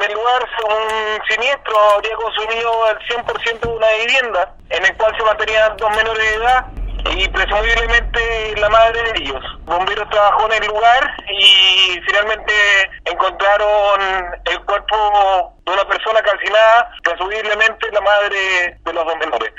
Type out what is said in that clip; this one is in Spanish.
En el lugar, un siniestro habría consumido el 100% de una vivienda, en el cual se mantenían dos menores de edad y presumiblemente la madre de ellos. Bomberos trabajó en el lugar y finalmente encontraron el cuerpo de una persona calcinada, presumiblemente la madre de los dos menores.